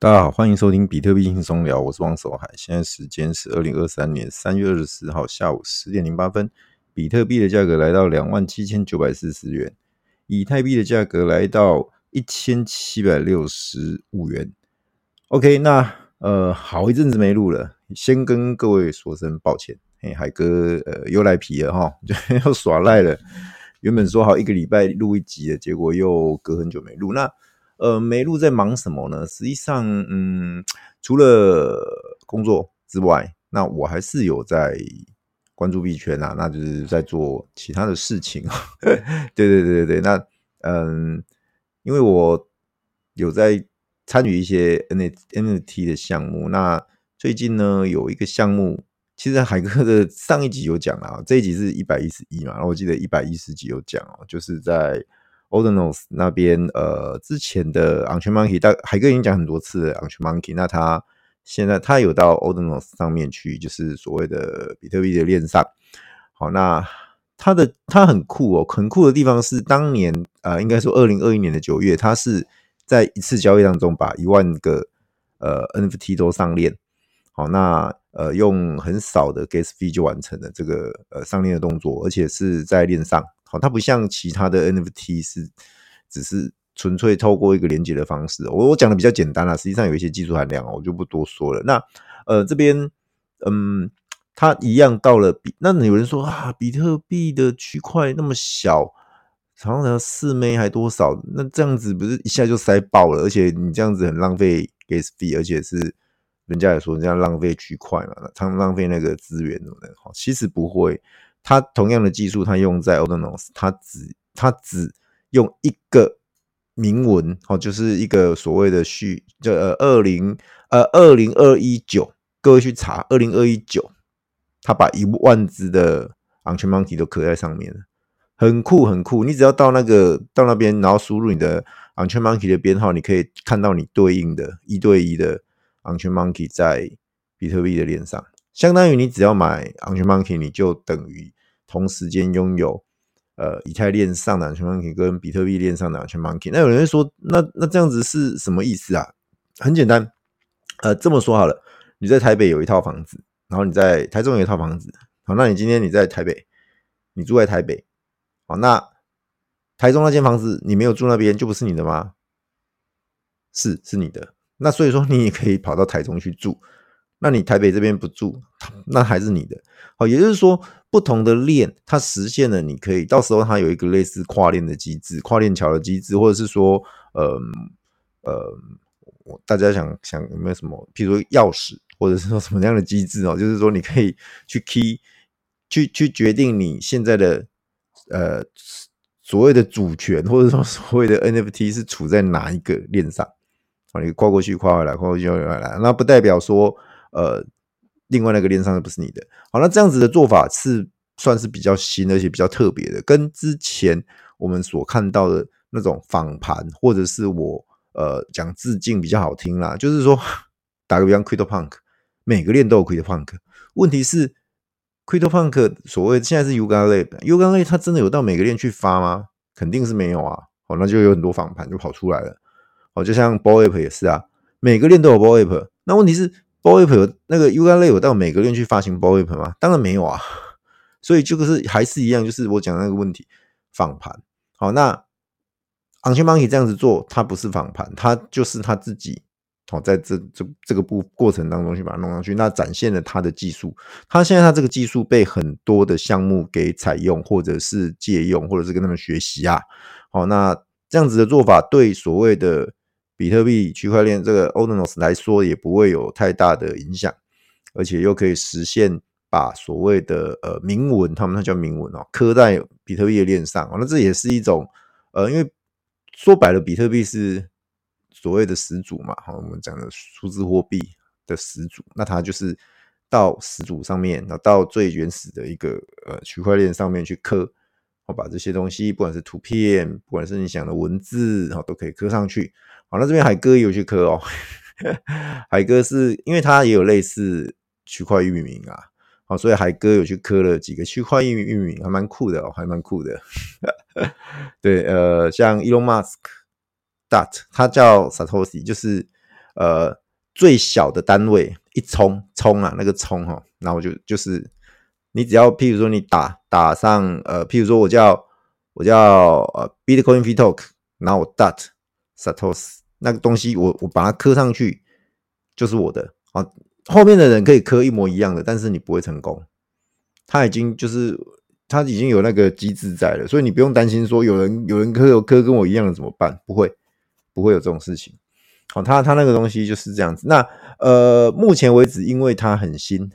大家好，欢迎收听比特币轻松聊，我是王守海。现在时间是二零二三年三月二十四号下午十点零八分，比特币的价格来到两万七千九百四十元，以太币的价格来到一千七百六十五元。OK，那呃，好一阵子没录了，先跟各位说声抱歉。嘿，海哥呃又赖皮了哈，又耍赖了。原本说好一个礼拜录一集的，结果又隔很久没录。那呃，没录在忙什么呢？实际上，嗯，除了工作之外，那我还是有在关注币圈啊，那就是在做其他的事情。对对对对对，那嗯，因为我有在参与一些 NFT 的项目，那最近呢有一个项目，其实海哥的上一集有讲啊，这一集是一百一十一嘛，然后我记得一百一十集有讲哦，就是在。Ordinals 那边，呃，之前的 Unchained Monkey，大海哥已经讲很多次了 Unchained Monkey，那他现在他有到 Ordinals 上面去，就是所谓的比特币的链上。好，那他的他很酷哦，很酷的地方是，当年呃，应该说二零二一年的九月，他是在一次交易当中把一万个呃 NFT 都上链。好，那呃用很少的 Gas fee 就完成了这个呃上链的动作，而且是在链上。好，它不像其他的 NFT 是只是纯粹透过一个连接的方式。我我讲的比较简单啦，实际上有一些技术含量，我就不多说了。那呃这边嗯，它一样到了比，那有人说啊，比特币的区块那么小，常常四枚还多少？那这样子不是一下就塞爆了？而且你这样子很浪费 gas fee，而且是人家也说这样浪费区块嘛，他们浪费那个资源什么的。好，其实不会。它同样的技术，它用在 Ordinals，它只它只用一个铭文，哦，就是一个所谓的序，就呃二零呃二零二一九，各位去查二零二一九，它把一万只的 o n c h a i n Monkey 都刻在上面了，很酷很酷。你只要到那个到那边，然后输入你的 o n c h a i n Monkey 的编号，你可以看到你对应的一对一的 o n c h a i n Monkey 在比特币的链上。相当于你只要买 o n c h a i n Monkey，你就等于同时间拥有呃以太链上的 Unchained Monkey 跟比特币链上的 Unchained Monkey。那有人会说，那那这样子是什么意思啊？很简单，呃，这么说好了，你在台北有一套房子，然后你在台中有一套房子，好，那你今天你在台北，你住在台北，好，那台中那间房子你没有住那边就不是你的吗？是，是你的。那所以说 你也可以跑到台中去住。那你台北这边不住，那还是你的。好，也就是说，不同的链它实现了，你可以到时候它有一个类似跨链的机制、跨链桥的机制，或者是说，呃呃，大家想想有没有什么，譬如说钥匙，或者是说什么样的机制哦？就是说你可以去 key 去去决定你现在的呃所谓的主权，或者说所谓的 NFT 是处在哪一个链上。好，你跨过去，跨回来，跨过去，跨回来，那不代表说。呃，另外那个链上的不是你的。好，那这样子的做法是算是比较新，而且比较特别的，跟之前我们所看到的那种访盘，或者是我呃讲致敬比较好听啦。就是说，打个比方，CryptoPunk 每个链都有 CryptoPunk，问题是 CryptoPunk 所谓现在是 Yuga Lab，Yuga Lab 它真的有到每个链去发吗？肯定是没有啊。好，那就有很多访盘就跑出来了。好，就像 Boape 也是啊，每个链都有 Boape 那问题是。Bored Ape 有那个 UGL 有到每个链去发行 Bored Ape 吗？当然没有啊，所以就是还是一样，就是我讲那个问题，仿盘。好，那 Unchained Monkey 这样子做，它不是仿盘，它就是他自己哦，在这这这个步过程当中去把它弄上去，那展现了他的技术。他现在他这个技术被很多的项目给采用，或者是借用，或者是跟他们学习啊。好，那这样子的做法对所谓的。比特币区块链这个 Ordinals 来说也不会有太大的影响，而且又可以实现把所谓的呃铭文，他们那叫铭文哦，刻在比特币的链上。那这也是一种呃，因为说白了，比特币是所谓的始祖嘛，哈，我们讲的数字货币的始祖，那它就是到始祖上面，然后到最原始的一个呃区块链上面去刻，我把这些东西，不管是图片，不管是你想的文字，然后都可以刻上去。好，那这边海哥也有去刻哦。海哥是因为他也有类似区块域名啊，好，所以海哥有去刻了几个区块域域名，还蛮酷的哦，还蛮酷的。对，呃，像 Elon Musk Dot，他叫 Satoshi，就是呃最小的单位一冲冲啊，那个冲哈，然后就就是你只要譬如说你打打上呃，譬如说我叫我叫呃 Bitcoin feetalk 然后我 dot Satos，那个东西我我把它刻上去就是我的啊，后面的人可以刻一模一样的，但是你不会成功，他已经就是。他已经有那个机制在了，所以你不用担心说有人有人刻有刻跟我一样的怎么办？不会，不会有这种事情。好，他他那个东西就是这样子。那呃，目前为止，因为它很新，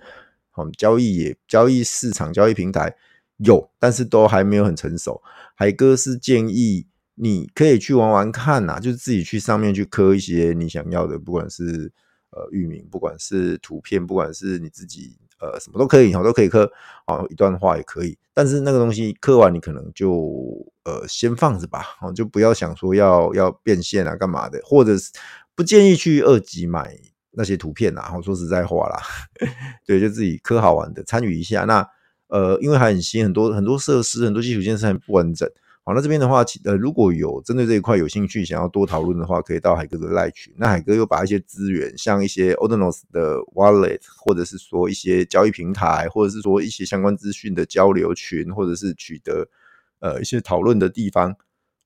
好，交易也交易市场交易平台有，但是都还没有很成熟。海哥是建议你可以去玩玩看呐，就是自己去上面去刻一些你想要的，不管是呃域名，不管是图片，不管是你自己。呃，什么都可以，好，都可以刻，哦，一段话也可以，但是那个东西刻完，你可能就呃先放着吧，哦，就不要想说要要变现啊，干嘛的，或者是不建议去二级买那些图片啊，我说实在话啦，对，就自己刻好玩的，参与一下。那呃，因为还很新，很多很多设施，很多基础建设还不完整。好，那这边的话，呃，如果有针对这一块有兴趣，想要多讨论的话，可以到海哥的赖群。那海哥又把一些资源，像一些 Ordinals 的 Wallet，或者是说一些交易平台，或者是说一些相关资讯的交流群，或者是取得呃一些讨论的地方，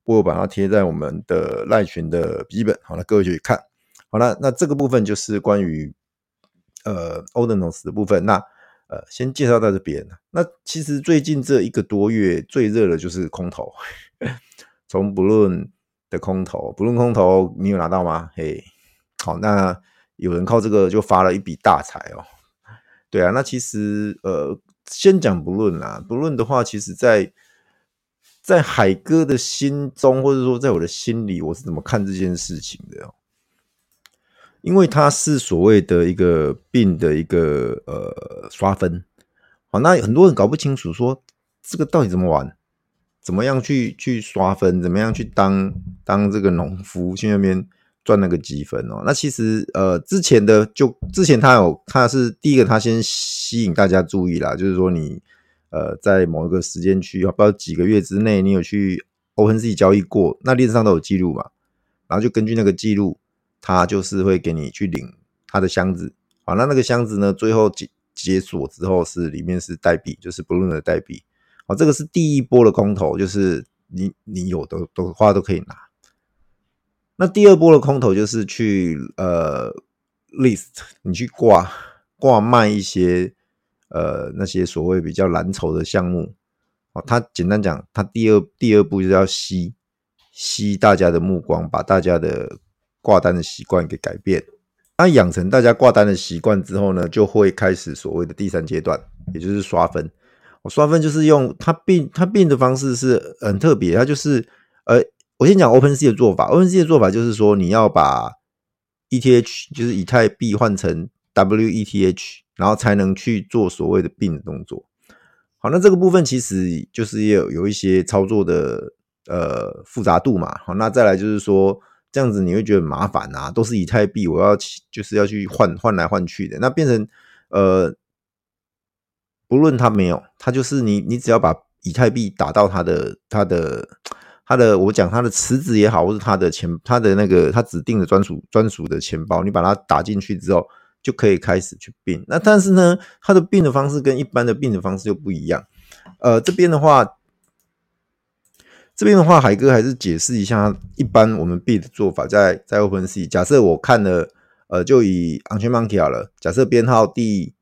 我把它贴在我们的赖群的笔记本。好了，那各位就去看。好了，那这个部分就是关于呃 Ordinals 的部分。那呃，先介绍到这边。那其实最近这一个多月最热的就是空投，从不论的空投不论空投你有拿到吗？嘿，好，那有人靠这个就发了一笔大财哦。对啊，那其实呃，先讲不论啦不论的话，其实在在海哥的心中，或者说在我的心里，我是怎么看这件事情的哦？因为它是所谓的一个病的一个呃刷分，好，那很多人搞不清楚说这个到底怎么玩，怎么样去去刷分，怎么样去当当这个农夫去那边赚那个积分哦。那其实呃之前的就之前他有他是第一个他先吸引大家注意啦，就是说你呃在某一个时间区，不知道几个月之内你有去 OpenSea 交易过，那历史上都有记录嘛，然后就根据那个记录。他就是会给你去领他的箱子，好，那那个箱子呢，最后解解锁之后是里面是代币，就是 Balloon 的代币，好，这个是第一波的空投，就是你你有的的话都可以拿。那第二波的空投就是去呃 list，你去挂挂卖一些呃那些所谓比较蓝筹的项目，哦，他简单讲，他第二第二步就是要吸吸大家的目光，把大家的。挂单的习惯给改变，那养成大家挂单的习惯之后呢，就会开始所谓的第三阶段，也就是刷分。我刷分就是用它并它并的方式是很特别，它就是呃，我先讲 Open C 的做法。，Open C 的做法就是说，你要把 ETH 就是以太币换成 WETH，然后才能去做所谓的并的动作。好，那这个部分其实就是也有有一些操作的呃复杂度嘛。好，那再来就是说。这样子你会觉得麻烦啊，都是以太币，我要就是要去换换来换去的，那变成呃，不论它没有，它就是你你只要把以太币打到它的它的它的，我讲它的池子也好，或是它的钱它的那个它指定的专属专属的钱包，你把它打进去之后，就可以开始去并。那但是呢，它的并的方式跟一般的并的方式又不一样。呃，这边的话。这边的话，海哥还是解释一下，一般我们币的做法在，在在 OpenSea，假设我看了，呃，就以 Ancient Monkey 好了，假设编号第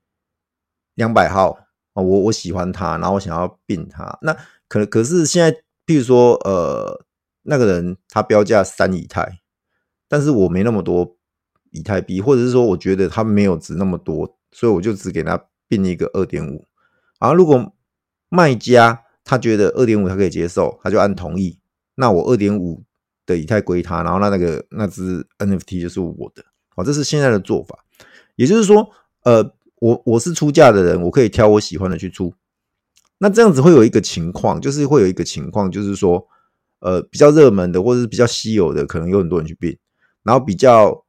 两百号啊，我我喜欢它，然后我想要并它，那可可是现在，譬如说，呃，那个人他标价三以太，但是我没那么多以太币，或者是说，我觉得他没有值那么多，所以我就只给他并一个二点五，然后如果卖家。他觉得二点五他可以接受，他就按同意。那我二点五的以太归他，然后那那个那只 NFT 就是我的。好，这是现在的做法。也就是说，呃，我我是出价的人，我可以挑我喜欢的去出。那这样子会有一个情况，就是会有一个情况，就是说，呃，比较热门的或者是比较稀有的，可能有很多人去并。然后比较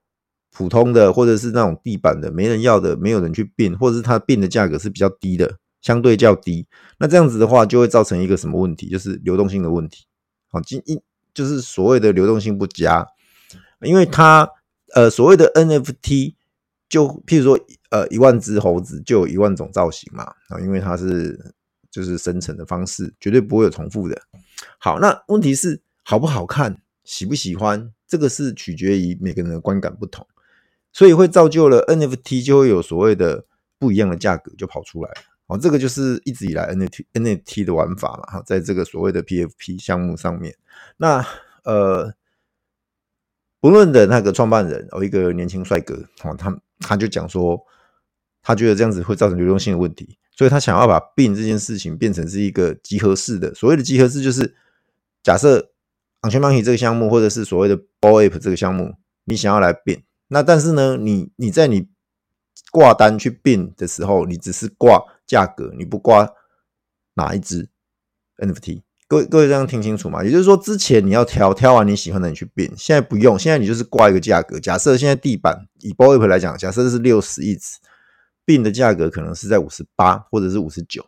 普通的或者是那种地板的，没人要的，没有人去并，或者是他并的价格是比较低的。相对较低，那这样子的话就会造成一个什么问题？就是流动性的问题。好，今一就是所谓的流动性不佳，因为它呃，所谓的 NFT 就譬如说，呃，一万只猴子就有一万种造型嘛，啊，因为它是就是生成的方式，绝对不会有重复的。好，那问题是好不好看，喜不喜欢，这个是取决于每个人的观感不同，所以会造就了 NFT 就会有所谓的不一样的价格就跑出来。哦，这个就是一直以来 NFT NFT 的玩法嘛，哈，在这个所谓的 PFP 项目上面，那呃。不论的那个创办人哦，一个年轻帅哥哦，他他就讲说，他觉得这样子会造成流动性的问题，所以他想要把 BIN 这件事情变成是一个集合式的。所谓的集合式，就是假设 On-chain Monkey 这个项目，或者是所谓的 Bored Ape 这个项目，你想要来变那但是呢，你你在你挂单去 BIN 的时候，你只是挂价格，你不挂哪一只 NFT。各位各位这样听清楚吗？也就是说，之前你要挑挑完你喜欢的，你去变现在不用，现在你就是挂一个价格。假设现在地板以 Bored Ape 来讲，假设是六十一只，BIN 的价格可能是在五十八或者是五十九，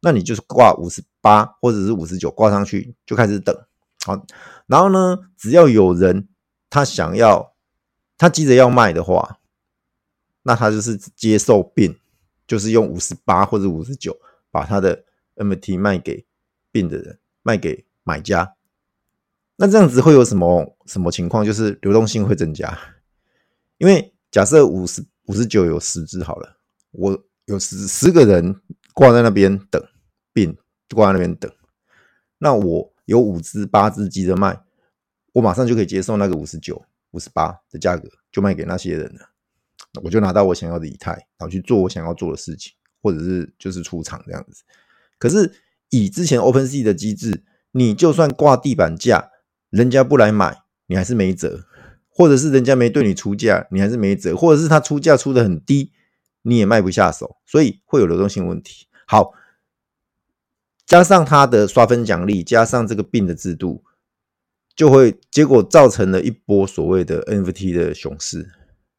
那你就是挂五十八或者是五十九挂上去，就开始等。好，然后呢，只要有人他想要，他急着要卖的话，那他就是接受 BIN，就是用五十八或者五十九把他的 MT 卖给 BIN 的人。卖给买家，那这样子会有什么什么情况？就是流动性会增加，因为假设五十五十九有十只好了，我有十十个人挂在那边等，BIN 挂在那边等，那我有五只八只急着卖，我马上就可以接受那个五十九、五十八的价格，就卖给那些人了，我就拿到我想要的以太，然后去做我想要做的事情，或者是就是出场这样子。可是。以之前 OpenSea 的机制，你就算挂地板价，人家不来买，你还是没辙；或者是人家没对你出价，你还是没辙；或者是他出价出的很低，你也卖不下手，所以会有流动性问题。好，加上他的刷分奖励，加上这个病的制度，就会结果造成了一波所谓的 NFT 的熊市。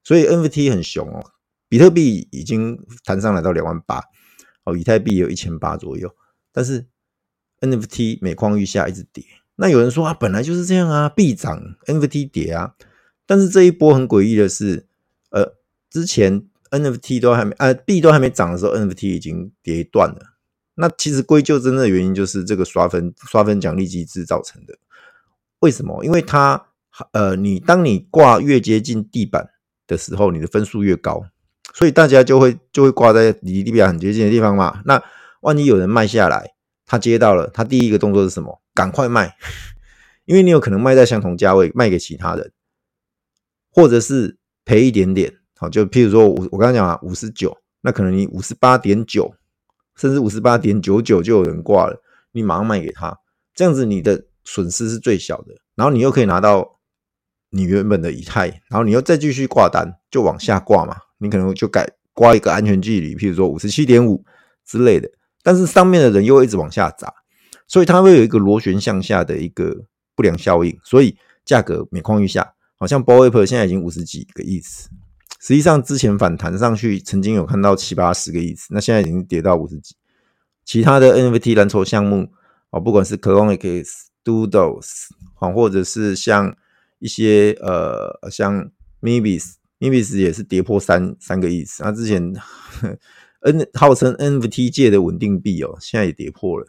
所以 NFT 很熊哦，比特币已经弹上来到两万八，哦，以太币有一千八左右。但是 NFT 每况愈下，一直跌。那有人说啊，本来就是这样啊，币涨 NFT 跌啊。但是这一波很诡异的是，呃，之前 NFT 都还没，呃，币都还没涨的时候，NFT 已经跌断了。那其实归咎真正的原因就是这个刷分刷分奖励机制造成的。为什么？因为它呃，你当你挂越接近地板的时候，你的分数越高，所以大家就会就会挂在离地板很接近的地方嘛。那万一有人卖下来，他接到了，他第一个动作是什么？赶快卖，因为你有可能卖在相同价位卖给其他人，或者是赔一点点。好，就譬如说我我刚刚讲啊，五十九，那可能你五十八点九，甚至五十八点九九就有人挂了，你马上卖给他，这样子你的损失是最小的，然后你又可以拿到你原本的以太，然后你又再继续挂单，就往下挂嘛，你可能就改挂一个安全距离，譬如说五十七点五之类的。但是上面的人又一直往下砸，所以它会有一个螺旋向下的一个不良效应，所以价格每况愈下。好像 Bored Ape 现在已经五十几个亿次，实际上之前反弹上去曾经有看到七八十个亿次，那现在已经跌到五十几。其他的 NFT 蓝筹项目啊，不管是 CloneX、Doodles 啊，或者是像一些呃像 Mebis，Mebis 也是跌破三三个亿次，那之前。N 号称 NFT 界的稳定币哦，现在也跌破了。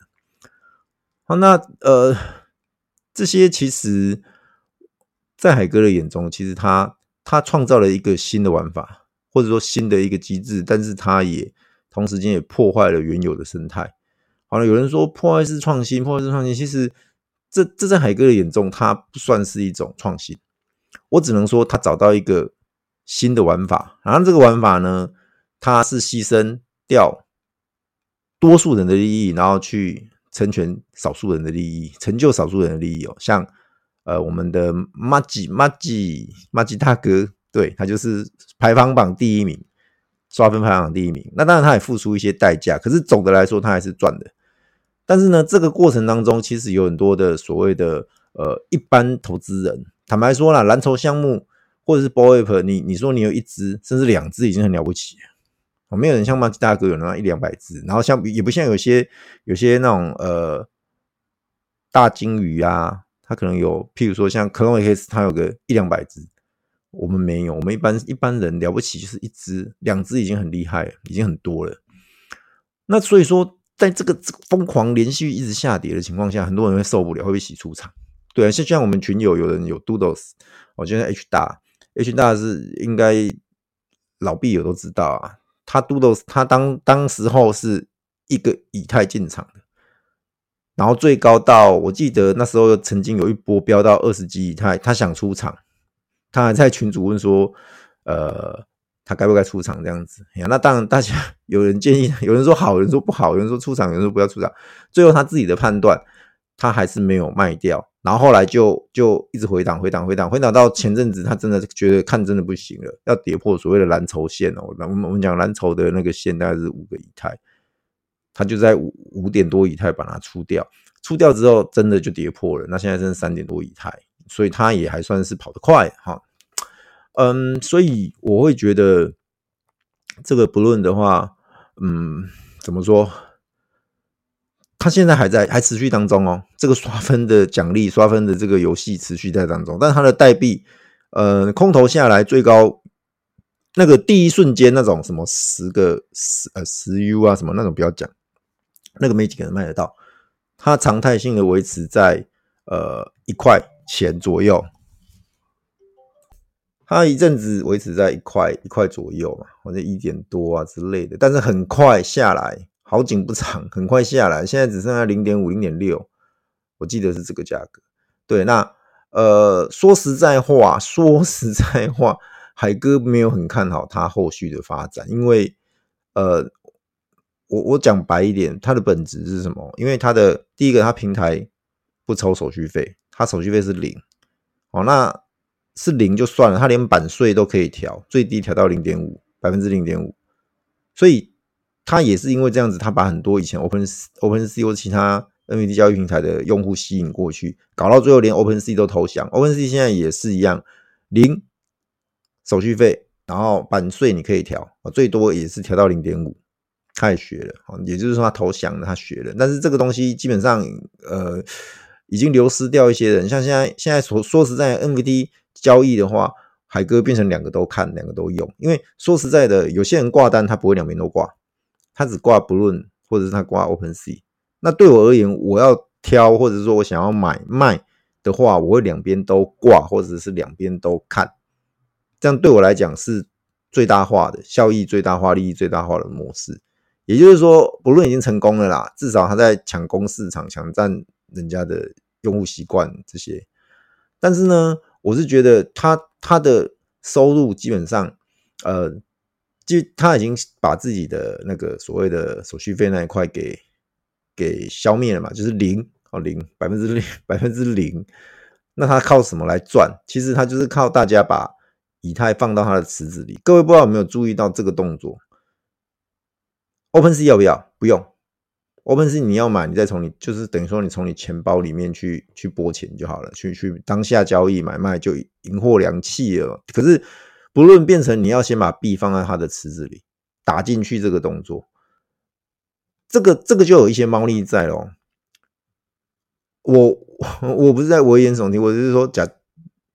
好，那呃，这些其实，在海哥的眼中，其实他他创造了一个新的玩法，或者说新的一个机制，但是他也同时间也破坏了原有的生态。好了，有人说破坏式创新，破坏式创新，其实这这在海哥的眼中，它不算是一种创新。我只能说，他找到一个新的玩法，然后这个玩法呢，它是牺牲掉多数人的利益，然后去成全少数人的利益，成就少数人的利益哦。像呃，我们的麻吉麻吉麻吉大哥，对，他就是排行榜第一名，刷分排行榜第一名。那当然他也付出一些代价，可是总的来说他还是赚的。但是呢，这个过程当中其实有很多的所谓的呃一般投资人，坦白说啦，蓝筹项目或者是 BOE，你你说你有一只甚至两只已经很了不起了。没有人像马吉大哥有那一两百只，然后像也不像有些有些那种呃大鲸鱼啊，它可能有，譬如说像 CloneX，它有个一两百只，我们没有，我们一般一般人了不起就是一只、两只已经很厉害了，已经很多了。那所以说，在这个疯狂连续一直下跌的情况下，很多人会受不了，会被洗出场。对啊，像像我们群友有人有 Doodles，我觉得 H 大 H 大是应该老币友都知道啊。他 Doodles 他当当时候是一个以太进场的，然后最高到我记得那时候曾经有一波飙到二十几以太，他想出场。他还在群主问说：“呃，他该不该出场？”这样子呀？那当然，大家 有人建议，有人说好，有人说不好，有人说出场，有人说不要出场。最后他自己的判断，他还是没有卖掉。然后后来就就一直回档，回档，回档，回档到前阵子，他真的觉得看真的不行了，要跌破所谓的蓝筹线哦。我们我们讲蓝筹的那个线大概是五个以太，他就在五五点多以太把它出掉，出掉之后真的就跌破了。那现在剩三点多以太。所以他也还算是跑得快哈，嗯，所以我会觉得这个不论的话，嗯，怎么说？他现在还在还持续当中哦，这个刷分的奖励、刷分的这个游戏持续在当中，但他的代币，呃，空投下来最高那个第一瞬间那种什么十个十呃十 U 啊什么那种不要讲，那个没几个人卖得到，它常态性的维持在呃一块。钱左右，它一阵子维持在一块一块左右嘛，或者一点多啊之类的，但是很快下来，好景不长，很快下来，现在只剩下零点五、零点六，我记得是这个价格。对，那呃，说实在话，说实在话，海哥没有很看好它后续的发展，因为呃，我我讲白一点，它的本质是什么？因为它的第一个，它平台不抽手续费。它手续费是零，哦，那是零就算了，它连版税都可以调，最低调到零点五，百分之零点五，所以它也是因为这样子，它把很多以前 Open Open C 或者其他 NFT 交易平台的用户吸引过去，搞到最后连 Open C 都投降 Open C 现在也是一样，零手续费，然后版税你可以调，最多也是调到零点五，他也学了，也就是说他投降了，他学了，但是这个东西基本上，呃。已经流失掉一些人，像现在现在说说实在，NFT 交易的话，海哥变成两个都看，两个都用。因为说实在的，有些人挂单他不会两边都挂，他只挂 Balloon 或者是他挂 OpenSea。那对我而言，我要挑或者说我想要买卖的话，我会两边都挂，或者是两边都看。这样对我来讲是最大化的效益、最大化利益、最大化的模式。也就是说，Balloon 已经成功了啦，至少他在抢攻市场、抢占。人家的用户习惯这些，但是呢，我是觉得他他的收入基本上，呃，就他已经把自己的那个所谓的手续费那一块给给消灭了嘛，就是零哦零百分之零百分之零，那他靠什么来赚？其实他就是靠大家把以太放到他的池子里。各位不知道有没有注意到这个动作？OpenSea 要不要？不用。Open 是你要买，你再从你就是等于说你从你钱包里面去去拨钱就好了，去去当下交易买卖就银货两訖了。可是不论变成你要先把币放在它的池子里打进去这个动作，这个这个就有一些猫腻在咯。我我不是在危言耸听，我就是说假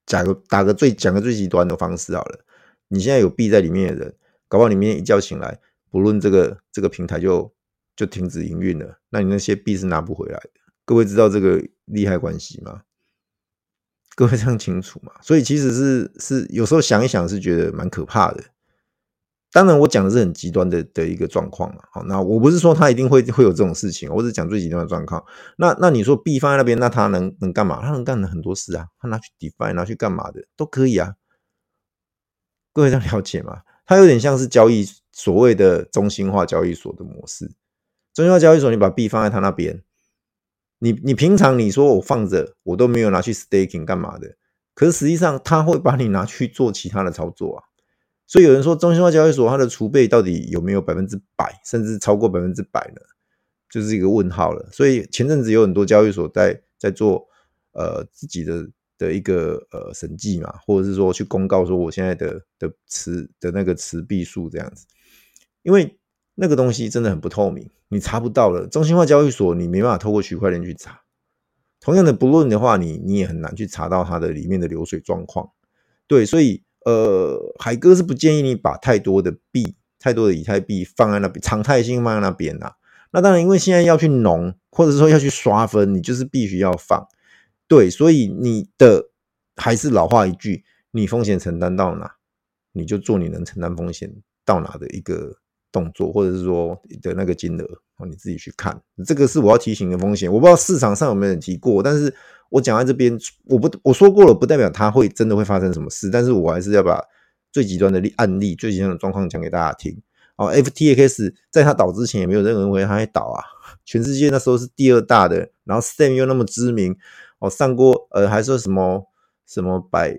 假个打个最讲个最极端的方式好了。你现在有币在里面的人，搞不好你明天一觉醒来，不论这个这个平台就。就停止营运了，那你那些币是拿不回来的。各位知道这个利害关系吗？各位这样清楚吗？所以其实是是有时候想一想是觉得蛮可怕的。当然我讲的是很极端的的一个状况啊。好，那我不是说他一定会会有这种事情，我只讲最极端的状况。那那你说币放在那边，那他能能干嘛？他能干很多事啊，他拿去 DeFi 拿去干嘛的都可以啊。各位这样了解吗？它有点像是交易所谓的中心化交易所的模式。中心化交易所，你把币放在他那边，你你平常你说我放着，我都没有拿去 staking 干嘛的，可是实际上他会把你拿去做其他的操作啊。所以有人说中心化交易所它的储备到底有没有百分之百，甚至超过百分之百呢？就是一个问号了。所以前阵子有很多交易所在在做呃自己的的一个呃审计嘛，或者是说去公告说我现在的的持的那个持币数这样子，因为。那个东西真的很不透明，你查不到了。中心化交易所你没办法透过区块链去查。同样的，不论的话，你你也很难去查到它的里面的流水状况。对，所以呃，海哥是不建议你把太多的币、太多的以太币放在那边，常态性放在那边啊。那当然，因为现在要去农，或者说要去刷分，你就是必须要放。对，所以你的还是老话一句，你风险承担到哪，你就做你能承担风险到哪的一个动作，或者是说的那个金额，你自己去看。这个是我要提醒的风险。我不知道市场上有没有人提过，但是我讲在这边，我不我说过了，不代表它会真的会发生什么事。但是我还是要把最极端的例案例、最极端的状况讲给大家听。哦，FTX 在它倒之前也没有任何人认为它会倒啊。全世界那时候是第二大的，然后 Sam 又那么知名，哦，上过呃还说什么什么百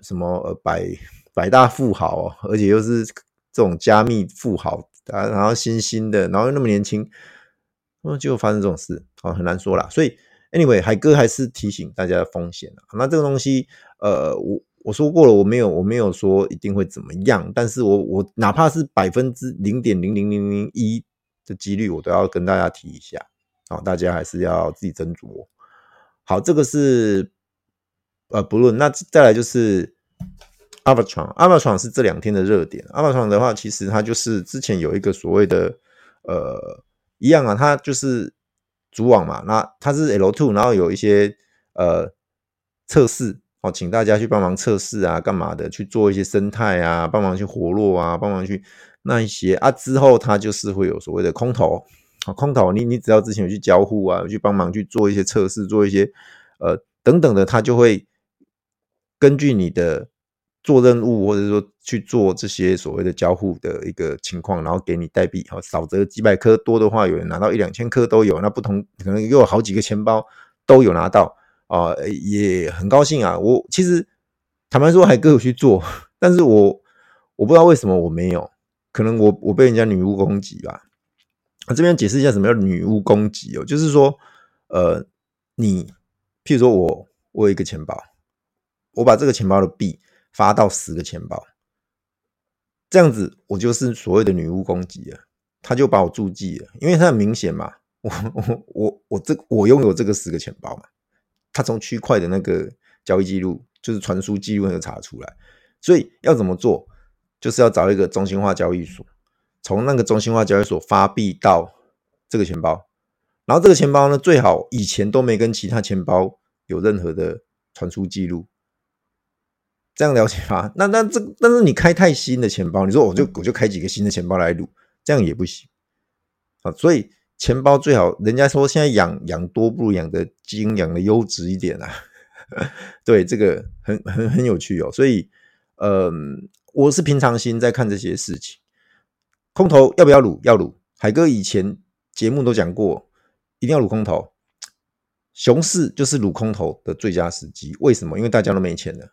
什么呃百百大富豪，而且又是这种加密富豪，然后新兴的，然后又那么年轻，那么就发生这种事，哦，很难说啦。所以 Anyway，海哥还是提醒大家的风险啊。那这个东西，呃，我。我说过了，我没有，我没有说一定会怎么样，但是我我哪怕是百分之零点零零零零一的几率，我都要跟大家提一下，好，大家还是要自己斟酌。好，这个是呃不论，那再来就是 Arbitrum，Arbitrum 是这两天的热点。Arbitrum 的话，其实它就是之前有一个所谓的呃一样啊，它就是主网嘛，那它是 L2，然后有一些呃测试。哦，请大家去帮忙测试啊，干嘛的？去做一些生态啊，帮忙去活络啊，帮忙去那一些啊。之后它就是会有所谓的空投，啊，空投你你只要之前有去交互啊，有去帮忙去做一些测试，做一些呃等等的，它就会根据你的做任务或者说去做这些所谓的交互的一个情况，然后给你代币。好，少则几百颗，多的话有人拿到一两千颗都有。那不同可能又有好几个钱包都有拿到。啊、也很高兴啊！我其实坦白说，还各有去做，但是我我不知道为什么我没有，可能我我被人家女巫攻击吧。我这边解释一下什么叫女巫攻击哦，就是说，呃，你譬如说我我有一个钱包，我把这个钱包的币发到十个钱包，这样子我就是所谓的女巫攻击了，他就把我注记了，因为他很明显嘛，我我我我这我拥有这个十个钱包嘛。他从区块的那个交易记录，就是传输记录，能查出来。所以要怎么做，就是要找一个中心化交易所，从那个中心化交易所发币到这个钱包，然后这个钱包呢，最好以前都没跟其他钱包有任何的传输记录，这样了解吧？那那这但是你开太新的钱包，你说我就我就开几个新的钱包来撸，这样也不行啊，所以。钱包最好，人家说现在养养多不如养的精，养的优质一点啊。对，这个很很很有趣哦。所以，呃，我是平常心在看这些事情。空头要不要撸？要撸。海哥以前节目都讲过，一定要撸空头。熊市就是撸空头的最佳时机。为什么？因为大家都没钱了，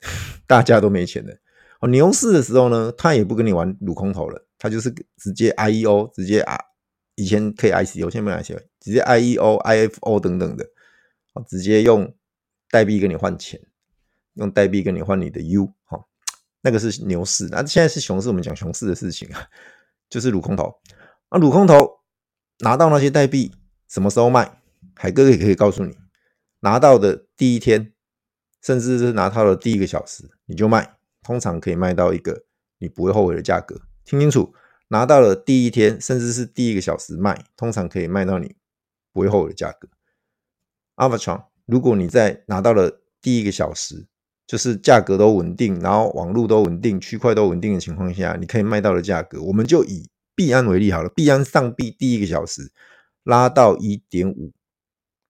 大家都没钱了。哦，牛市的时候呢，他也不跟你玩撸空头了，他就是直接 IEO，直接啊。以前可以 ICO，现在没有 ICO，直接 IEO、IFO 等等的，直接用代币跟你换钱，用代币跟你换你的 U，哈，那个是牛市，那现在是熊市，我们讲熊市的事情啊，就是撸空头，那撸空头拿到那些代币什么时候卖？海哥也可以告诉你，拿到的第一天，甚至是拿到的第一个小时你就卖，通常可以卖到一个你不会后悔的价格，听清楚。拿到了第一天，甚至是第一个小时卖，通常可以卖到你不会后悔的价格。Arbitrum，如果你在拿到了第一个小时，就是价格都稳定，然后网络都稳定，区块都稳定的情况下，你可以卖到的价格，我们就以币安为例好了。币安上币第一个小时拉到一点五，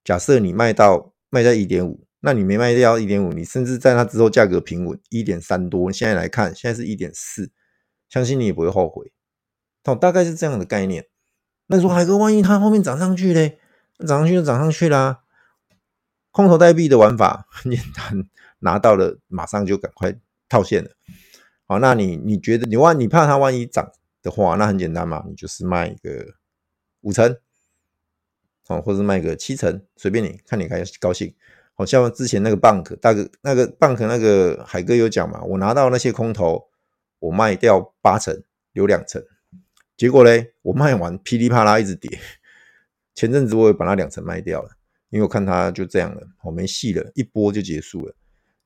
假设你卖到卖在一点五，那你没卖掉一点五，你甚至在它之后价格平稳一点三多，现在来看现在是一点四，相信你也不会后悔。哦，大概是这样的概念。那你说海哥，万一它后面涨上去嘞？涨上去就涨上去啦。空头代币的玩法很简单，拿到了马上就赶快套现了。好，那你你觉得你万你怕它万一涨的话，那很简单嘛，你就是卖一个五成，哦，或者卖个七成，随便你看你开高兴。好像之前那个 Bank 大哥那个 Bank 那个海哥有讲嘛，我拿到那些空头，我卖掉八成，留两成。结果嘞，我卖完噼里啪啦一直跌。前阵子我也把那两成卖掉了，因为我看它就这样了，我没戏了，一波就结束了。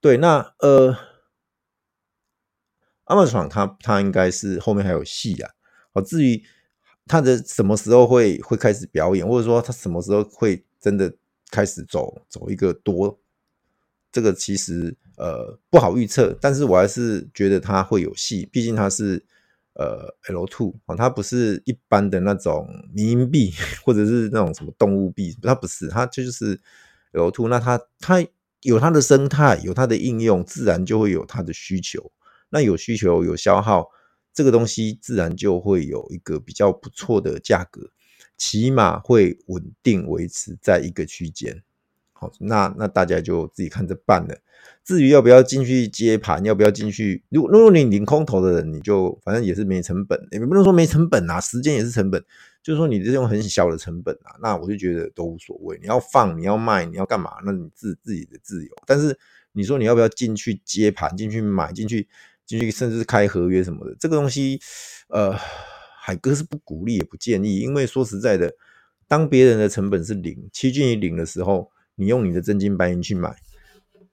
对，那呃，Amazon 它它应该是后面还有戏啊。好，至于它的什么时候会会开始表演，或者说它什么时候会真的开始走走一个多，这个其实呃不好预测。但是我还是觉得它会有戏，毕竟它是呃 L2 啊，它不是一般的那种迷因币 或者是那种什么动物币，它不是，它就是 L two，。那它它有它的生态，有它的应用，自然就会有它的需求。那有需求有消耗，这个东西自然就会有一个比较不错的价格，起码会稳定维持在一个区间。好，那那大家就自己看着办了。至于要不要进去接盘，要不要进去，如果如果你领空头的人，你就反正也是没成本，也不能说没成本啊，时间也是成本，就是说你这种很小的成本啊，那我就觉得都无所谓。你要放，你要卖，你要干嘛，那你自自己的自由。但是你说你要不要进去接盘，进去买，进去。进去甚至是开合约什么的，这个东西，呃，海哥是不鼓励也不建议，因为说实在的，当别人的成本是零，趋近于零的时候，你用你的真金白银去买，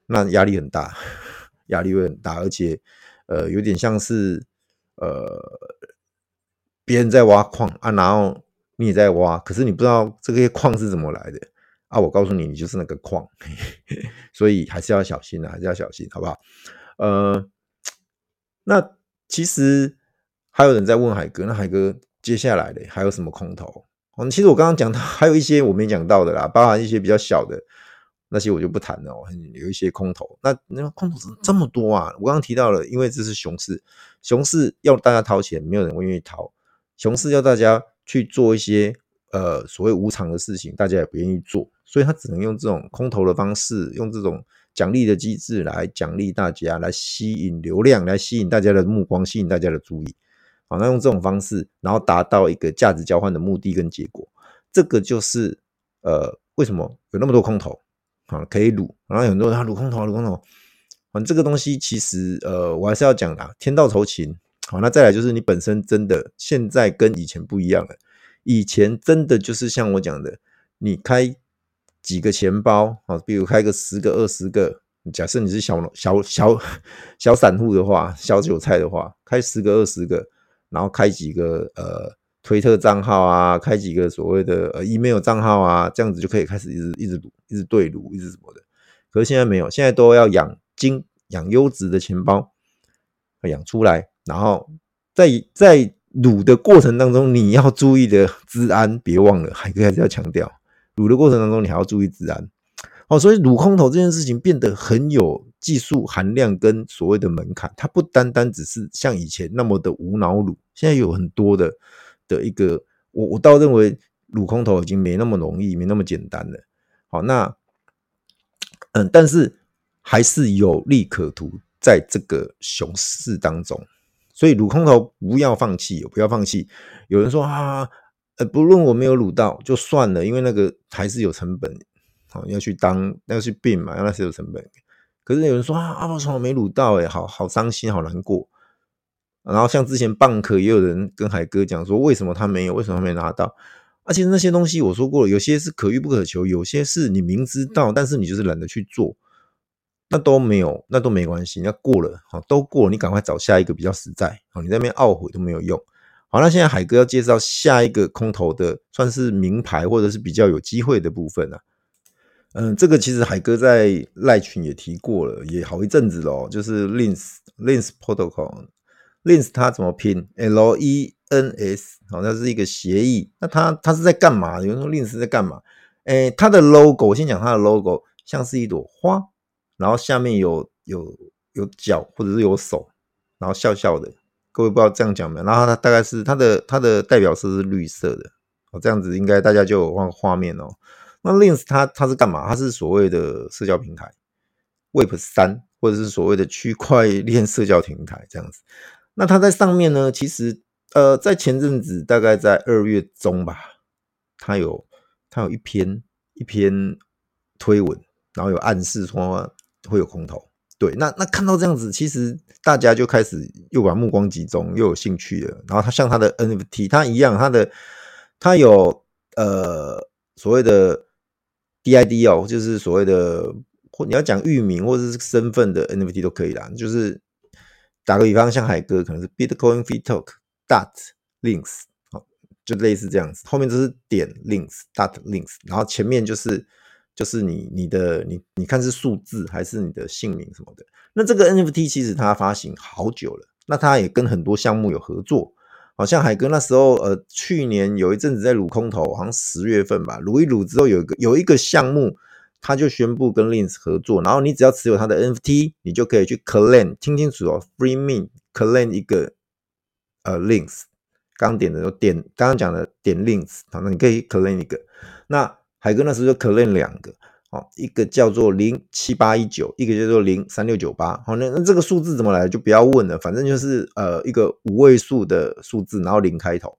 那压力很大，压力会很大，而且，呃，有点像是，呃，别人在挖矿啊，然后你也在挖，可是你不知道这些矿是怎么来的啊，我告诉你，你就是那个矿，所以还是要小心啊，还是要小心，好不好？呃。那其实还有人在问海哥，那海哥接下来的还有什么空头？嗯，其实我刚刚讲到 还有一些我没讲到的啦，包含一些比较小的那些我就不谈了。有一些空头，那那空头这么多啊！我刚刚提到了，因为这是熊市，熊市要大家掏钱，没有人会愿意掏。熊市要大家去做一些呃所谓无偿的事情，大家也不愿意做，所以他只能用这种空头的方式，用这种。奖励的机制来奖励大家，来吸引流量，来吸引大家的目光，吸引大家的注意。好，那用这种方式，然后达到一个价值交换的目的跟结果。这个就是呃，为什么有那么多空头啊？可以撸，然后很多人他撸空头，撸空头。反正这个东西其实呃，我还是要讲的，天道酬勤。好，那再来就是你本身真的现在跟以前不一样了。以前真的就是像我讲的，你开。几个钱包啊，比如开个十个、二十个。假设你是小小小 小散户的话，小韭菜的话，开十个、二十个，然后开几个呃推特账号啊，开几个所谓的呃 email 账号啊，这样子就可以开始一直一直撸，一直对撸，一直什么的。可是现在没有，现在都要养精养优质的钱包，养出来，然后在在撸的过程当中，你要注意的资安，别忘了，海哥还是要强调。撸的过程当中，你还要注意资安，哦，所以撸空头这件事情变得很有技术含量跟所谓的门槛，它不单单只是像以前那么的无脑撸，现在有很多的的一个，我我倒认为撸空头已经没那么容易，没那么简单了。好，那嗯，但是还是有利可图在这个熊市当中，所以撸空头不要放弃，不要放弃。有人说啊。呃，不论我没有撸到就算了，因为那个还是有成本，好要去当要去并嘛，那是有成本。可是有人说啊，阿宝从来没撸到，诶好好伤心，好难过。然后像之前蚌壳也有人跟海哥讲说，为什么他没有，为什么他没拿到？而且那些东西我说过了，有些是可遇不可求，有些是你明知道，但是你就是懒得去做，那都没有，那都没关系，那过了，好都过了，你赶快找下一个比较实在，好你在那边懊悔都没有用。好，那现在海哥要介绍下一个空头的，算是名牌或者是比较有机会的部分了。嗯，这个其实海哥在赖群也提过了，也好一阵子了，就是 Lens Lens Protocol Lens 它怎么拼？L E N S，好，像是一个协议。那它它是在干嘛？有人说 Lens 在干嘛？诶，它的 logo，我先讲它的 logo，像是一朵花，然后下面有有有脚或者是有手，然后笑笑的。各位不知道这样讲没有？然后它大概是它的它的代表色是绿色的哦，这样子应该大家就有画画面哦。那 Lens 它它是干嘛？它是所谓的社交平台，Web 三或者是所谓的区块链社交平台这样子。那它在上面呢，其实呃，在前阵子大概在二月中吧，它有它有一篇一篇推文，然后有暗示说会有空头。对，那那看到这样子，其实大家就开始又把目光集中，又有兴趣了。然后它像它的 NFT，它一样，它的它有呃所谓的 DID 哦，就是所谓的或你要讲域名或者是身份的 NFT 都可以啦。就是打个比方，像海哥可能是 Bitcoin Free Talk dot links，好，就类似这样子，后面就是点 links dot links，然后前面就是就是你你的你你看是数字还是你的姓名什么的。那这个 NFT 其实它发行好久了，那它也跟很多项目有合作，好像海哥那时候呃去年有一阵子在撸空投，好像十月份吧，撸一撸之后有一个有一个项目。他就宣布跟 Links 合作，然后你只要持有他的 NFT，你就可以去 claim，听清楚哦，free mint claim 一个呃 Links，刚点的时候点，刚刚讲的点 Links，好，那你可以 claim 一个。那海哥那时候就 claim 两个，哦，一个叫做零七八一九，一个叫做零三六九八，好，那那这个数字怎么来就不要问了，反正就是呃一个五位数的数字，然后零开头。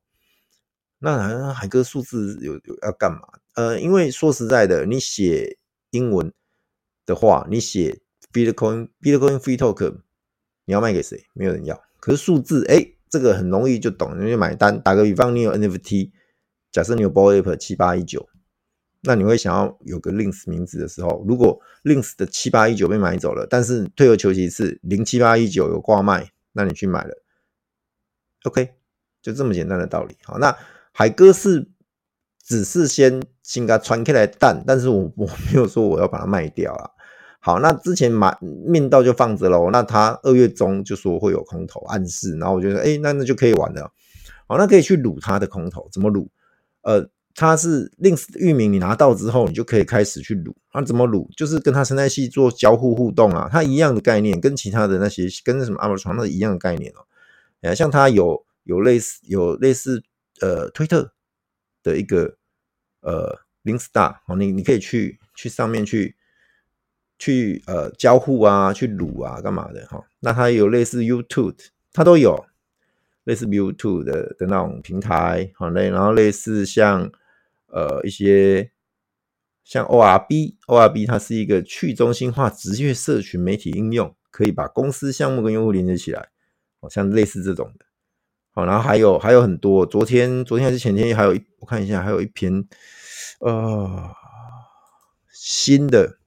那海哥数字有有要干嘛？呃，因为说实在的，你写。英文的话，你写 Bitcoin Bitcoin Free Token，你要卖给谁？没有人要。可是数字，哎，这个很容易就懂，你就买单。打个比方，你有 NFT，假设你有 Bored Ape 七八一九，那你会想要有个 Links 名字的时候，如果 Links 的七八一九被买走了，但是退而求其次，零七八一九有挂卖，那你去买了，OK，就这么简单的道理。好，那海哥是。只是先先给它传开来蛋，但是我我没有说我要把它卖掉啊。好，那之前买命道就放着喽。那他二月中就说会有空头暗示，然后我就说，哎、那那就可以玩了。好，那可以去撸他的空头，怎么撸？呃，它是 link 域名，你拿到之后，你就可以开始去撸。那怎么撸？就是跟它生态系做交互互动啊，它一样的概念，跟其他的那些跟什么 Arbitrum 那一样的概念哦。哎，像它有有类似有类似呃推特。的一个呃，Linkstar 哦，你你可以去去上面去去呃交互啊，去撸啊，干嘛的哈？那它有类似 YouTube，它都有类似 YouTube 的的那种平台，好嘞，然后类似像呃一些像 ORB，ORB 它是一个去中心化职业社群媒体应用，可以把公司项目跟用户连接起来，好像类似这种的。好，然后还有还有很多，昨天昨天还是前天，还有一我看一下，还有一篇，呃，新的，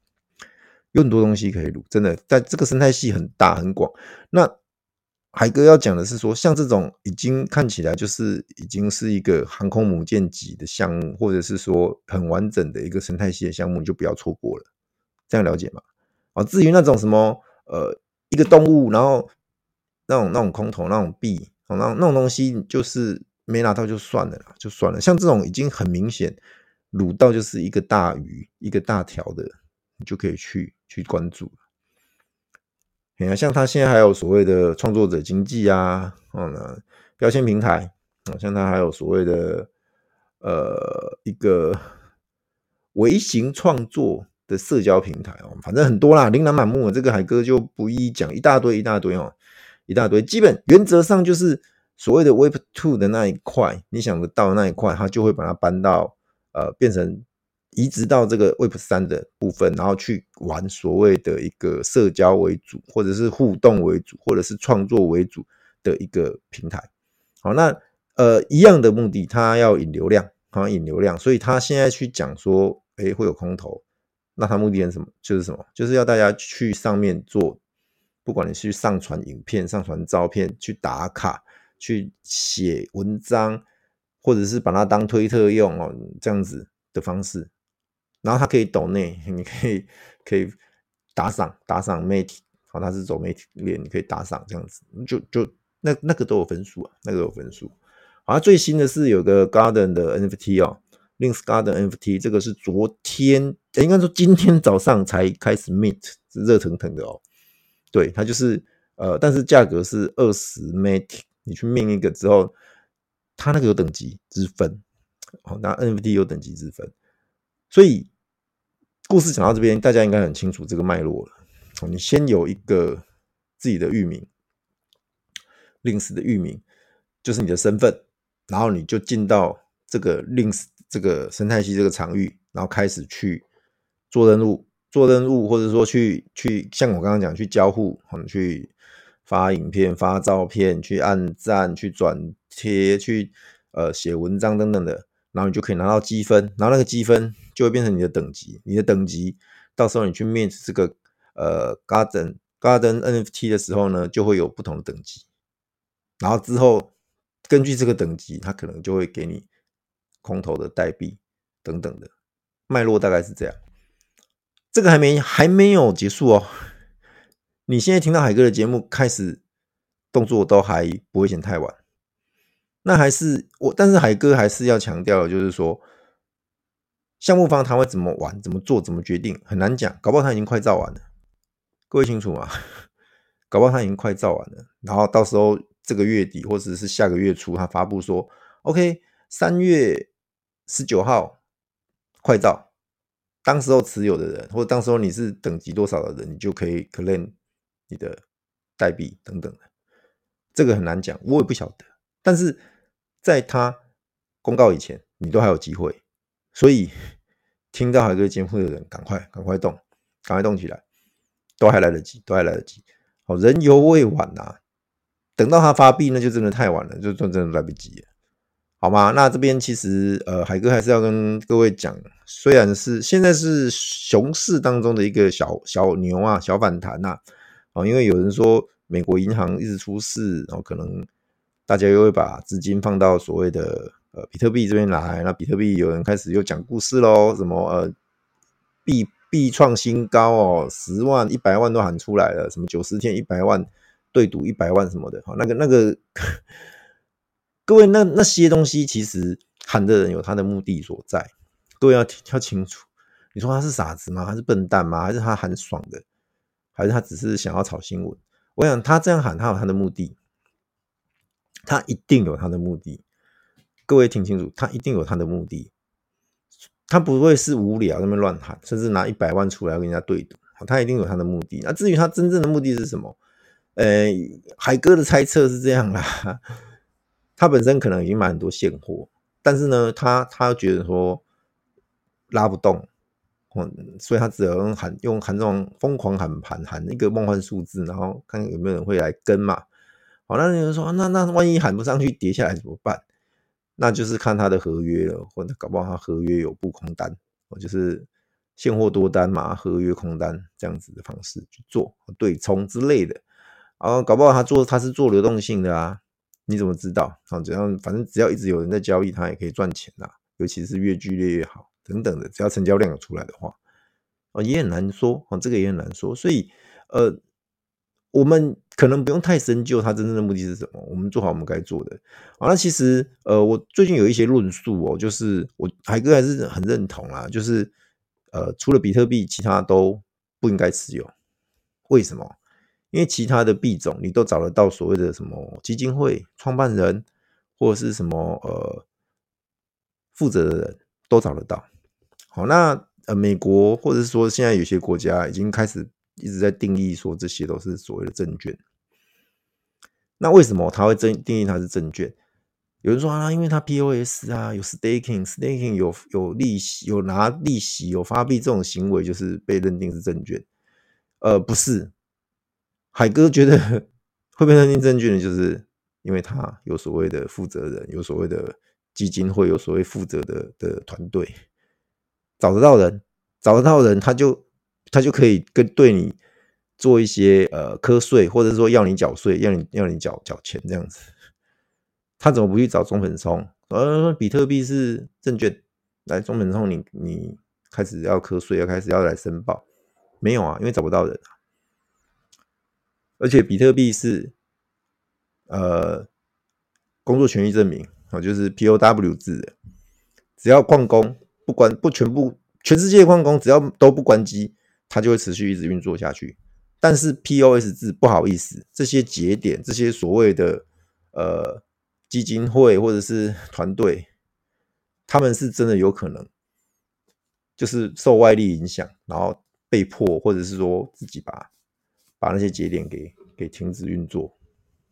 有很多东西可以录，真的，在这个生态系很大很广。那海哥要讲的是说，像这种已经看起来就是已经是一个航空母舰级的项目，或者是说很完整的一个生态系的项目，你就不要错过了。这样了解吗？啊，至于那种什么呃一个动物，然后那种那种空投那种币。那那种东西就是没拿到就算了啦，就算了。像这种已经很明显撸到就是一个大鱼、一个大条的，你就可以去去关注。你看，像他现在还有所谓的创作者经济啊，嗯，标签平台啊，像他还有所谓的呃一个微型创作的社交平台哦，反正很多啦，琳琅满目。这个海哥就不一一讲，一大堆一大堆哦。一大堆，基本原则上就是所谓的 Web Two 的那一块，你想得到的那一块，它就会把它搬到呃，变成移植到这个 Web 三的部分，然后去玩所谓的一个社交为主，或者是互动为主，或者是创作为主的一个平台。好，那呃一样的目的，它要引流量，好，引流量，所以他现在去讲说，诶，会有空投，那他目的是什么？就是什么？就是要大家去上面做。不管你去上传影片、上传照片、去打卡、去写文章，或者是把它当推特用哦，这样子的方式，然后它可以抖内，你可以可以打赏打赏媒体，好，它是走媒体链，你可以打赏这样子，就就那那个都有分数啊，那个有分数。好，最新的是有个 Garden 的 NFT 哦，Links Garden NFT，这个是昨天，应该说今天早上才开始 mint，热腾腾的哦。对，它就是呃，但是价格是二十 mate，你去命一个之后，它那个有等级之分，哦，那 NFT 有等级之分，所以故事讲到这边，大家应该很清楚这个脉络了。你先有一个自己的域名，Links 的域名就是你的身份，然后你就进到这个 Links 这个生态系这个场域，然后开始去做任务。做任务，或者说去去，像我刚刚讲，去交互，去发影片、发照片，去按赞、去转贴、去呃写文章等等的，然后你就可以拿到积分，然后那个积分就会变成你的等级，你的等级到时候你去 mint 这个呃 Garden Garden NFT 的时候呢，就会有不同的等级，然后之后根据这个等级，它可能就会给你空投的代币等等的脉络，大概是这样。这个还没还没有结束哦。你现在听到海哥的节目开始，动作都还不会嫌太晚。那还是我，但是海哥还是要强调，就是说，项目方他会怎么玩、怎么做、怎么决定，很难讲。搞不好他已经快造完了，各位清楚吗？搞不好他已经快造完了，然后到时候这个月底或者是下个月初，他发布说，OK，三月十九号快造，当时候持有的人，或者当时候你是等级多少的人，你就可以 claim 你的代币等等的。这个很难讲，我也不晓得，但是。在他公告以前，你都还有机会，所以听到海哥节目的人，赶快赶快动，赶快动起来，都还来得及，都还来得及。好，人犹未晚呐、啊，等到他发币，那就真的太晚了，就真的来不及，好吗？那这边其实呃，海哥还是要跟各位讲，虽然是现在是熊市当中的一个小小牛啊，小反弹呐，啊，因为有人说美国银行一直出事，然后可能。大家又会把资金放到所谓的呃比特币这边来，那比特币有人开始又讲故事喽，什么呃币币创新高哦，十万一百万都喊出来了，什么九十天一百万对赌一百万什么的，哈，那个那个 各位那那些东西其实喊的人有他的目的所在，各位要要清楚，你说他是傻子吗？他是笨蛋吗？还是他喊爽的？还是他只是想要炒新闻？我想他这样喊，他有他的目的。他一定有他的目的，各位听清楚，他一定有他的目的，他不会是无聊那么乱喊，甚至拿一百万出来跟人家对赌，他一定有他的目的。那至于他真正的目的是什么？呃，海哥的猜测是这样啦，他本身可能已经买很多现货，但是呢，他他觉得说拉不动，嗯，所以他只能喊用喊这种疯狂喊盘，喊一个梦幻数字，然后看有没有人会来跟嘛。好，那有人说，那那万一喊不上去，跌下来怎么办？那就是看他的合约了，或者搞不好他合约有布空单，就是现货多单嘛，合约空单这样子的方式去做对冲之类的。然后搞不好他做他是做流动性的啊，你怎么知道？啊，只要反正只要一直有人在交易，他也可以赚钱呐。尤其是越剧烈越好，等等的，只要成交量有出来的话，哦，也很难说，啊，这个也很难说。所以，呃。我们可能不用太深究它真正的目的是什么，我们做好我们该做的。啊，那其实呃，我最近有一些论述哦，就是我海哥还是很认同啊，就是呃，除了比特币，其他都不应该持有。为什么？因为其他的币种你都找得到所谓的什么基金会创办人或者是什么呃负责的人都找得到。好，那呃，美国或者是说现在有些国家已经开始。一直在定义说这些都是所谓的证券，那为什么他会定定义它是证券？有人说啊，因为它 POS 啊，有 staking，staking 有有利息，有拿利息，有发币这种行为，就是被认定是证券。呃，不是，海哥觉得会被认定证券的，就是因为他有所谓的负责人，有所谓的基金会，有所谓负责的的团队，找得到人，找得到人，他就。他就可以跟对你做一些呃课税，或者说要你缴税，要你要你缴缴钱这样子。他怎么不去找中本聪？呃，比特币是证券，来中本聪，你你开始要课税，要开始要来申报，没有啊，因为找不到人。而且比特币是呃工作权益证明啊，就是 POW 制的，只要矿工不关不全部全世界矿工只要都不关机。它就会持续一直运作下去，但是 POS 制不好意思，这些节点，这些所谓的呃基金会或者是团队，他们是真的有可能，就是受外力影响，然后被迫或者是说自己把把那些节点给给停止运作，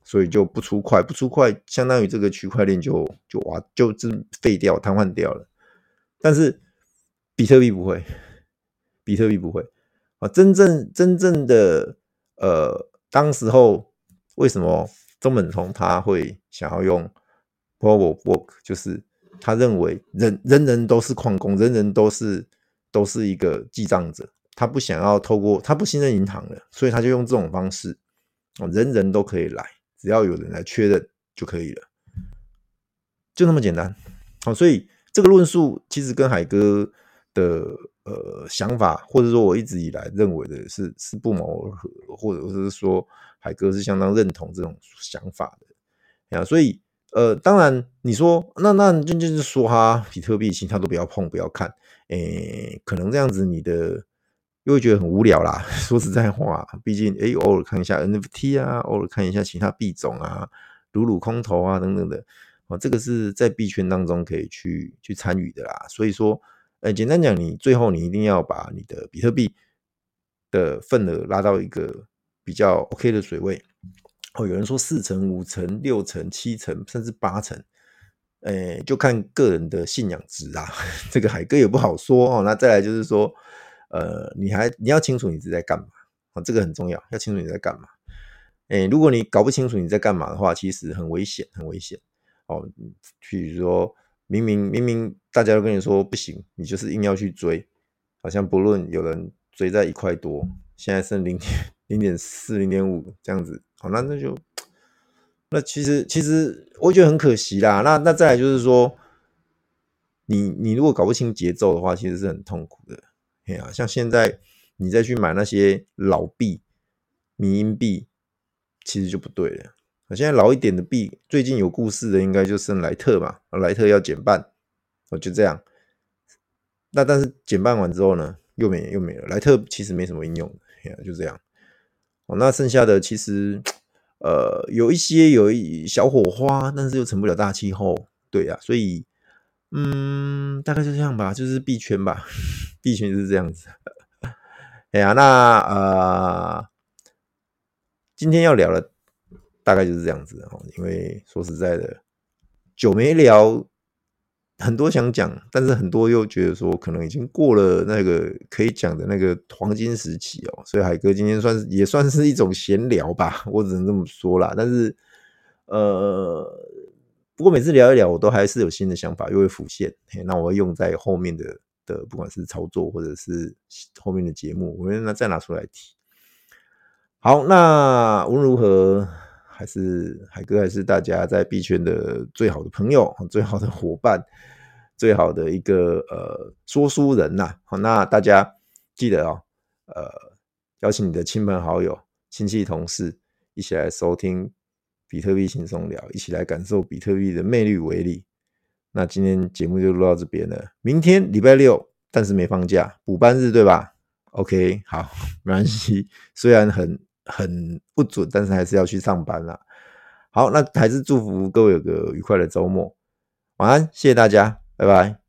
所以就不出块，不出块，相当于这个区块链就就哇就是废掉、瘫痪掉了。但是比特币不会，比特币不会。真正真正的呃，当时候为什么中本聪他会想要用 Proof of Work，就是他认为人人人都是矿工，人人都是都是一个记账者，他不想要透过，他不信任银行了，所以他就用这种方式，人人都可以来，只要有人来确认就可以了，就那么简单。好，所以这个论述其实跟海哥的呃想法，或者说我一直以来认为的是是不谋而合，或者是说海哥是相当认同这种想法的。啊，所以呃，当然你说那那就就是说哈，比特币其他都不要碰，不要看，诶，可能这样子你的。又会觉得很无聊啦。说实在话，毕竟诶，偶尔看一下 NFT 啊，偶尔看一下其他币种啊，撸撸空投啊等等的，啊，这个是在币圈当中可以去去参与的啦。所以说，呃，简单讲，你最后你一定要把你的比特币的份额拉到一个比较 OK 的水位。哦，有人说四成、五成、六成、七成，甚至八成，诶，就看个人的信仰值啊。这个海哥也不好说哦。那再来就是说。呃，你还你要清楚你是在干嘛啊，这个很重要，要清楚你在干嘛。诶，如果你搞不清楚你在干嘛的话，其实很危险，很危险哦。比如说，明明明明大家都跟你说不行，你就是硬要去追，好像不论有人追在一块多，现在剩零点 零点四、零点五这样子，好，那那就那其实其实我觉得很可惜啦。那那再来就是说，你你如果搞不清节奏的话，其实是很痛苦的。哎呀，像现在你再去买那些老币、迷因币，其实就不对了。我现在老一点的币，最近有故事的应该就剩莱特嘛，莱特要减半，哦，就这样。那但是减半完之后呢，又没又没了。莱特其实没什么应用，哎呀，就这样。哦，那剩下的其实呃有一些有一小火花，但是又成不了大气候，对呀，所以。嗯，大概就这样吧，就是币圈吧，币圈就是这样子。哎呀，那呃，今天要聊的大概就是这样子哦。因为说实在的，久没聊，很多想讲，但是很多又觉得说可能已经过了那个可以讲的那个黄金时期哦。所以海哥今天算是也算是一种闲聊吧，我只能这么说啦。但是呃。不过每次聊一聊，我都还是有新的想法，又会浮现。那我会用在后面的的，不管是操作或者是后面的节目，我会再拿出来提。好，那无论如何，还是海哥，还是大家在币圈的最好的朋友、最好的伙伴、最好的一个呃说书人呐。好，那大家记得哦，呃，邀请你的亲朋好友、亲戚同事一起来收听。比特币轻松聊，一起来感受比特币的魅力与威力。那今天节目就录到这边了。明天礼拜六，但是没放假，补班日对吧？OK，好，没关系。虽然很很不准，但是还是要去上班啦。好，那还是祝福各位有个愉快的周末。晚安，谢谢大家，拜拜。